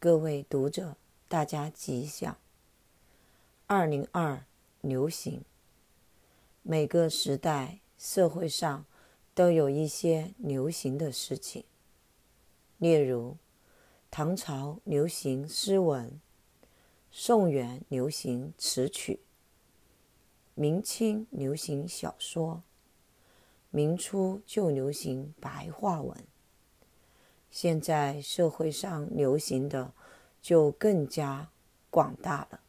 各位读者，大家吉祥。二零二流行，每个时代社会上都有一些流行的事情。例如，唐朝流行诗文，宋元流行词曲，明清流行小说，明初就流行白话文。现在社会上流行的就更加广大了，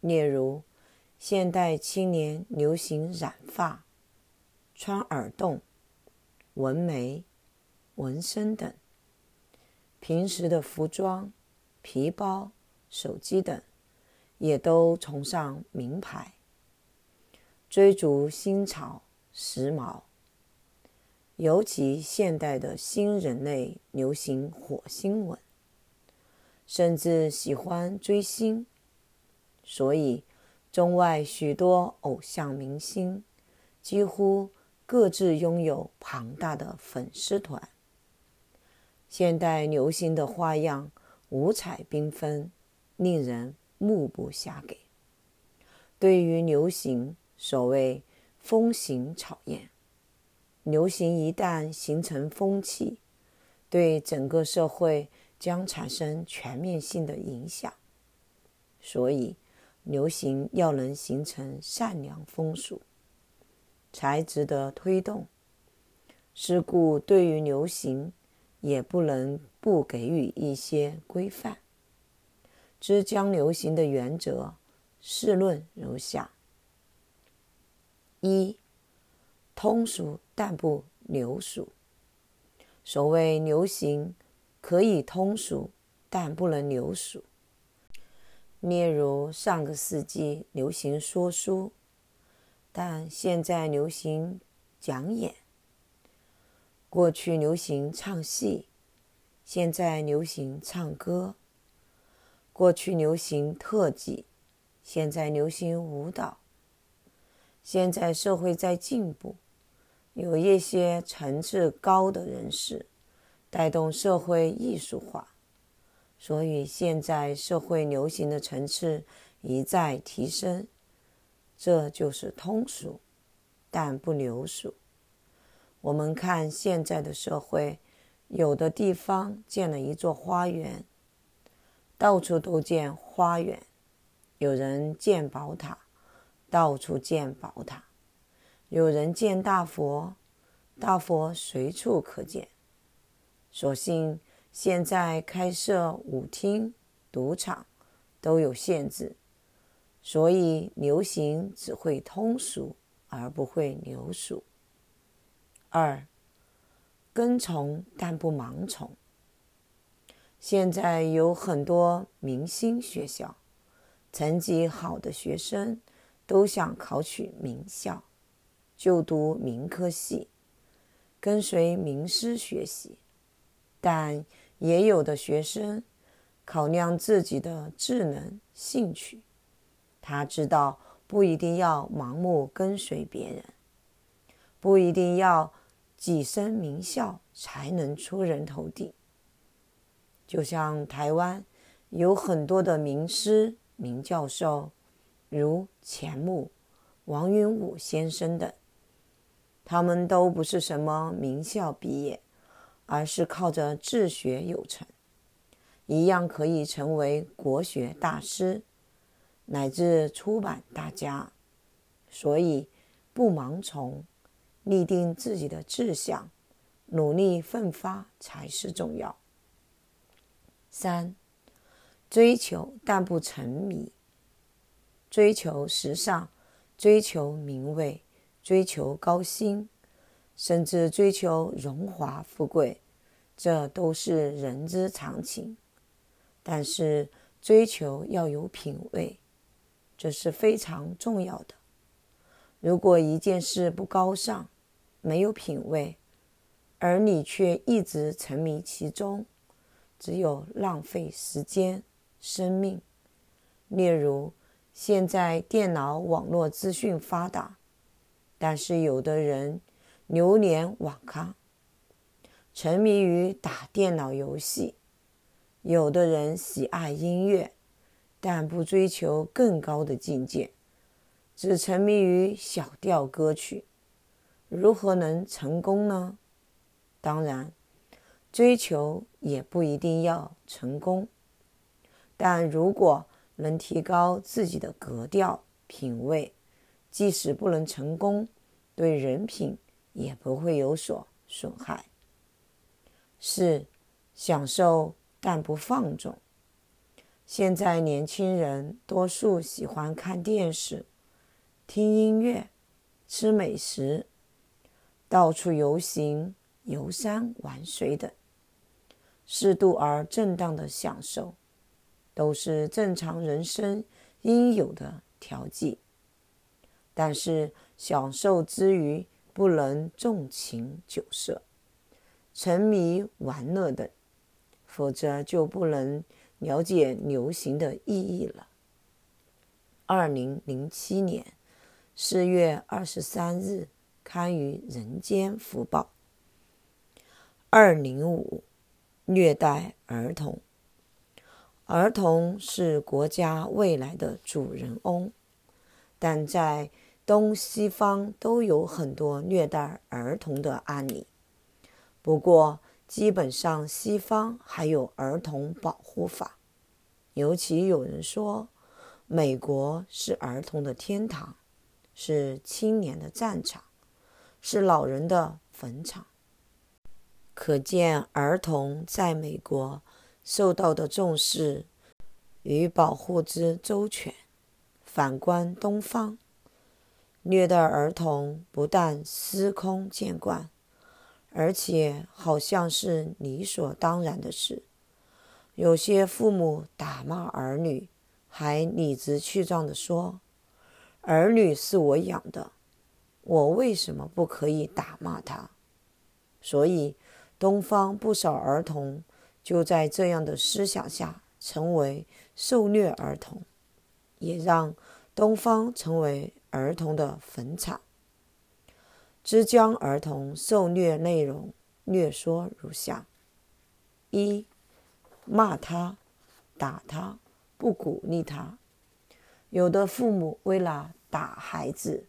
例如现代青年流行染发、穿耳洞、纹眉、纹身等；平时的服装、皮包、手机等也都崇尚名牌，追逐新潮、时髦。尤其现代的新人类流行火星文，甚至喜欢追星，所以中外许多偶像明星几乎各自拥有庞大的粉丝团。现代流行的花样五彩缤纷，令人目不暇给。对于流行，所谓风行草偃。流行一旦形成风气，对整个社会将产生全面性的影响。所以，流行要能形成善良风俗，才值得推动。是故，对于流行，也不能不给予一些规范。之将流行的原则，试论如下：一。通俗但不流俗。所谓流行，可以通俗，但不能流俗。例如上个世纪流行说书，但现在流行讲演；过去流行唱戏，现在流行唱歌；过去流行特技，现在流行舞蹈。现在社会在进步。有一些层次高的人士带动社会艺术化，所以现在社会流行的层次一再提升，这就是通俗，但不流俗。我们看现在的社会，有的地方建了一座花园，到处都建花园；有人建宝塔，到处建宝塔。有人建大佛，大佛随处可见。所幸现在开设舞厅、赌场都有限制，所以流行只会通俗而不会流俗。二，跟从但不盲从。现在有很多明星学校，成绩好的学生都想考取名校。就读名科系，跟随名师学习，但也有的学生考量自己的智能、兴趣，他知道不一定要盲目跟随别人，不一定要跻身名校才能出人头地。就像台湾有很多的名师、名教授，如钱穆、王云武先生等。他们都不是什么名校毕业，而是靠着自学有成，一样可以成为国学大师，乃至出版大家。所以，不盲从，立定自己的志向，努力奋发才是重要。三，追求但不沉迷，追求时尚，追求名位。追求高薪，甚至追求荣华富贵，这都是人之常情。但是追求要有品位，这是非常重要的。如果一件事不高尚，没有品位，而你却一直沉迷其中，只有浪费时间、生命。例如，现在电脑网络资讯发达。但是有的人流连网咖，沉迷于打电脑游戏，有的人喜爱音乐，但不追求更高的境界，只沉迷于小调歌曲，如何能成功呢？当然，追求也不一定要成功，但如果能提高自己的格调、品味，即使不能成功，对人品也不会有所损害。四、享受但不放纵。现在年轻人多数喜欢看电视、听音乐、吃美食、到处游行、游山玩水等，适度而正当的享受，都是正常人生应有的调剂。但是，享受之余不能纵情酒色。沉迷玩乐等，否则就不能了解流行的意义了。二零零七年四月二十三日刊于《人间福报》。二零五，虐待儿童。儿童是国家未来的主人翁，但在东西方都有很多虐待儿童的案例。不过，基本上西方还有儿童保护法，尤其有人说，美国是儿童的天堂，是青年的战场，是老人的坟场。可见儿童在美国受到的重视与保护之周全。反观东方，虐待儿童不但司空见惯。而且好像是理所当然的事。有些父母打骂儿女，还理直气壮地说：“儿女是我养的，我为什么不可以打骂他？”所以，东方不少儿童就在这样的思想下成为受虐儿童，也让东方成为儿童的坟场。之江儿童受虐内容略说如下：一、骂他、打他，不鼓励他。有的父母为了打孩子，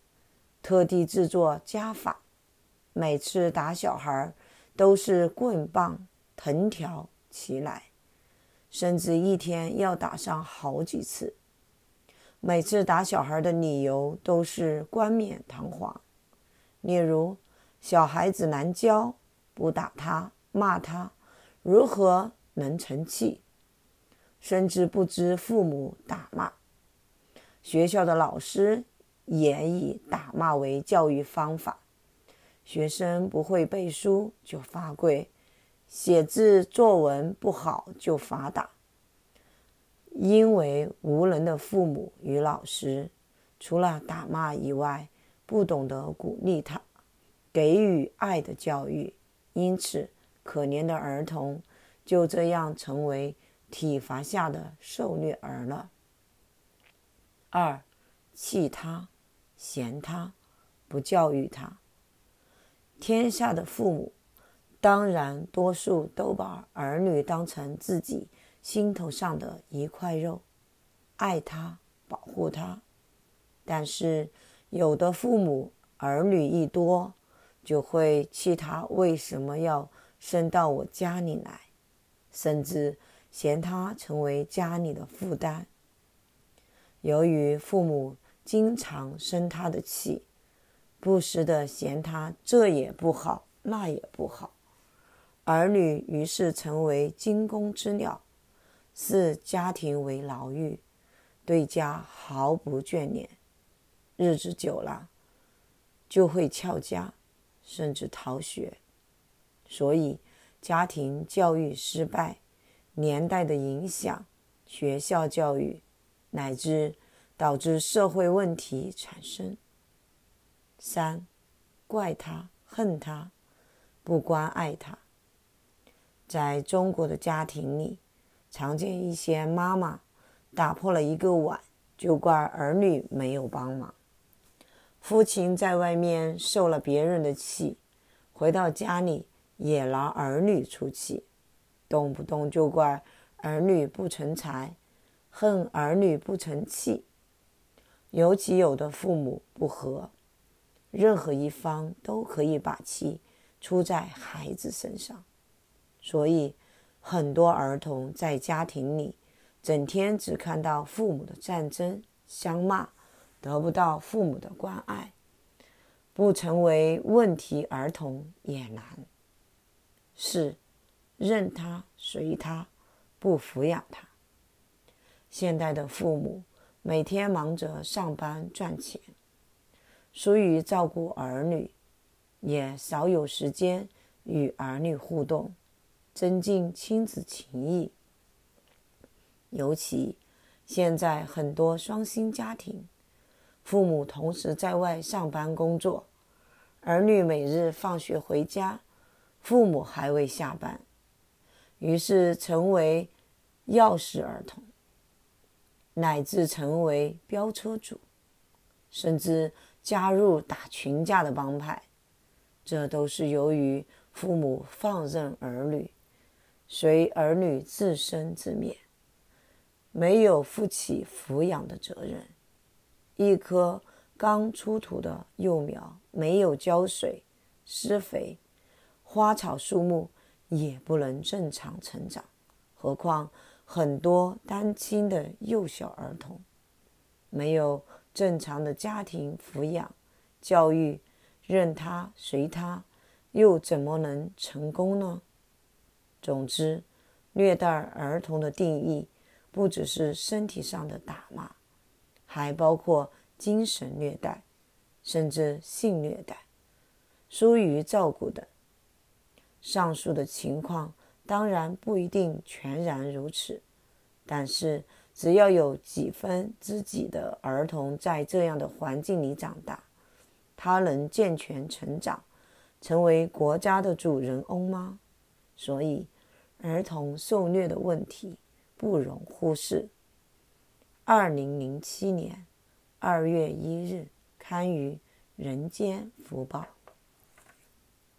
特地制作家法，每次打小孩都是棍棒、藤条齐来，甚至一天要打上好几次。每次打小孩的理由都是冠冕堂皇。例如，小孩子难教，不打他，骂他，如何能成器？甚至不知父母打骂。学校的老师也以打骂为教育方法，学生不会背书就罚跪，写字作文不好就罚打。因为无能的父母与老师，除了打骂以外，不懂得鼓励他，给予爱的教育，因此可怜的儿童就这样成为体罚下的受虐儿了。二，弃他，嫌他，不教育他。天下的父母，当然多数都把儿女当成自己心头上的一块肉，爱他，保护他。但是，有的父母儿女一多，就会气他为什么要生到我家里来，甚至嫌他成为家里的负担。由于父母经常生他的气，不时的嫌他这也不好，那也不好，儿女于是成为惊弓之鸟，视家庭为牢狱，对家毫不眷恋。日子久了，就会翘家，甚至逃学。所以，家庭教育失败，年代的影响学校教育，乃至导致社会问题产生。三，怪他，恨他，不关爱他。在中国的家庭里，常见一些妈妈打破了一个碗，就怪儿女没有帮忙。父亲在外面受了别人的气，回到家里也拿儿女出气，动不动就怪儿女不成才，恨儿女不成器。尤其有的父母不和，任何一方都可以把气出在孩子身上，所以很多儿童在家庭里整天只看到父母的战争、相骂，得不到父母的关爱，不成为问题儿童也难。是，任他随他，不抚养他。现代的父母。每天忙着上班赚钱，疏于照顾儿女，也少有时间与儿女互动，增进亲子情谊。尤其现在很多双薪家庭，父母同时在外上班工作，儿女每日放学回家，父母还未下班，于是成为钥匙儿童。乃至成为飙车族，甚至加入打群架的帮派，这都是由于父母放任儿女，随儿女自生自灭，没有负起抚养的责任。一棵刚出土的幼苗，没有浇水、施肥，花草树木也不能正常成长，何况……很多单亲的幼小儿童，没有正常的家庭抚养、教育，任他随他，又怎么能成功呢？总之，虐待儿童的定义不只是身体上的打骂，还包括精神虐待，甚至性虐待、疏于照顾等。上述的情况。当然不一定全然如此，但是只要有几分之几的儿童在这样的环境里长大，他能健全成长，成为国家的主人翁吗？所以，儿童受虐的问题不容忽视。二零零七年二月一日刊于《人间福报》。